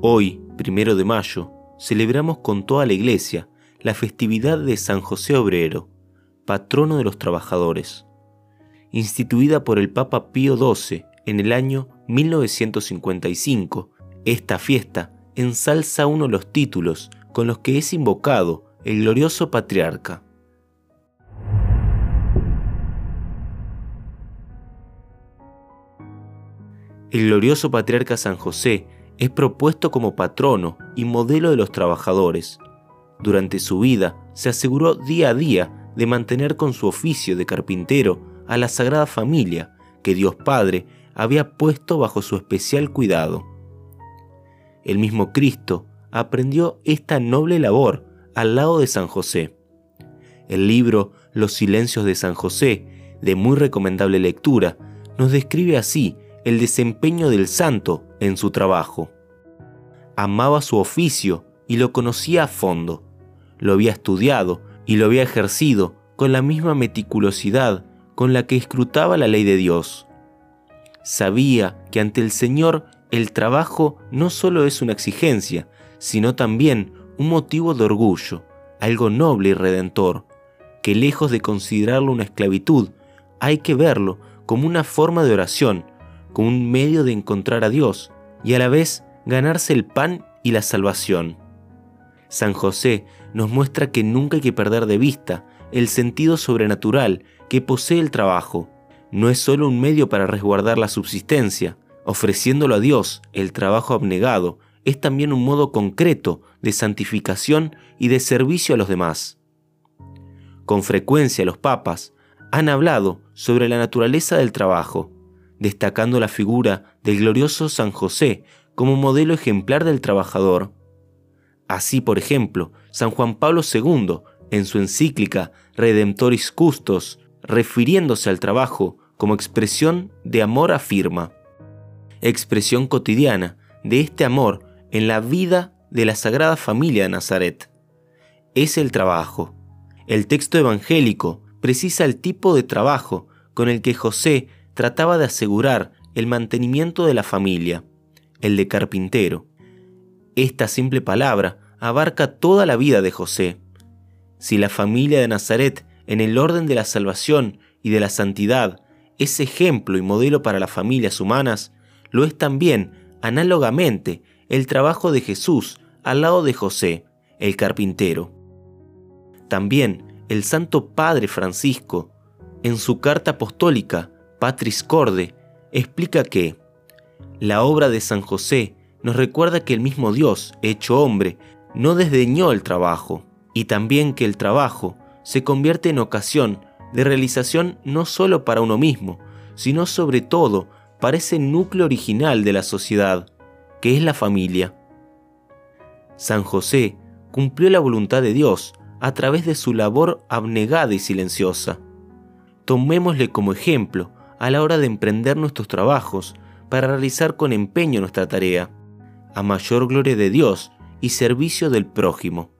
Hoy, primero de mayo, celebramos con toda la Iglesia la festividad de San José Obrero, patrono de los trabajadores. Instituida por el Papa Pío XII en el año 1955, esta fiesta ensalza uno de los títulos con los que es invocado el glorioso patriarca. El glorioso patriarca San José es propuesto como patrono y modelo de los trabajadores. Durante su vida se aseguró día a día de mantener con su oficio de carpintero a la Sagrada Familia que Dios Padre había puesto bajo su especial cuidado. El mismo Cristo aprendió esta noble labor al lado de San José. El libro Los Silencios de San José, de muy recomendable lectura, nos describe así el desempeño del santo en su trabajo. Amaba su oficio y lo conocía a fondo. Lo había estudiado y lo había ejercido con la misma meticulosidad con la que escrutaba la ley de Dios. Sabía que ante el Señor el trabajo no solo es una exigencia, sino también un motivo de orgullo, algo noble y redentor, que lejos de considerarlo una esclavitud, hay que verlo como una forma de oración, como un medio de encontrar a Dios y a la vez ganarse el pan y la salvación. San José nos muestra que nunca hay que perder de vista el sentido sobrenatural que posee el trabajo. No es solo un medio para resguardar la subsistencia, ofreciéndolo a Dios, el trabajo abnegado, es también un modo concreto de santificación y de servicio a los demás. Con frecuencia los papas han hablado sobre la naturaleza del trabajo, destacando la figura del glorioso San José como modelo ejemplar del trabajador. Así, por ejemplo, San Juan Pablo II, en su encíclica Redemptoris Custos, refiriéndose al trabajo como expresión de amor afirma, expresión cotidiana de este amor en la vida de la Sagrada Familia de Nazaret. Es el trabajo. El texto evangélico precisa el tipo de trabajo con el que José trataba de asegurar el mantenimiento de la familia, el de carpintero. Esta simple palabra abarca toda la vida de José. Si la familia de Nazaret, en el orden de la salvación y de la santidad, es ejemplo y modelo para las familias humanas, lo es también, análogamente, el trabajo de Jesús al lado de José, el carpintero. También el Santo Padre Francisco, en su carta apostólica, Patris Corde, explica que la obra de San José nos recuerda que el mismo Dios, hecho hombre, no desdeñó el trabajo, y también que el trabajo se convierte en ocasión de realización no solo para uno mismo, sino sobre todo para ese núcleo original de la sociedad, que es la familia. San José cumplió la voluntad de Dios a través de su labor abnegada y silenciosa. Tomémosle como ejemplo a la hora de emprender nuestros trabajos para realizar con empeño nuestra tarea, a mayor gloria de Dios y servicio del prójimo.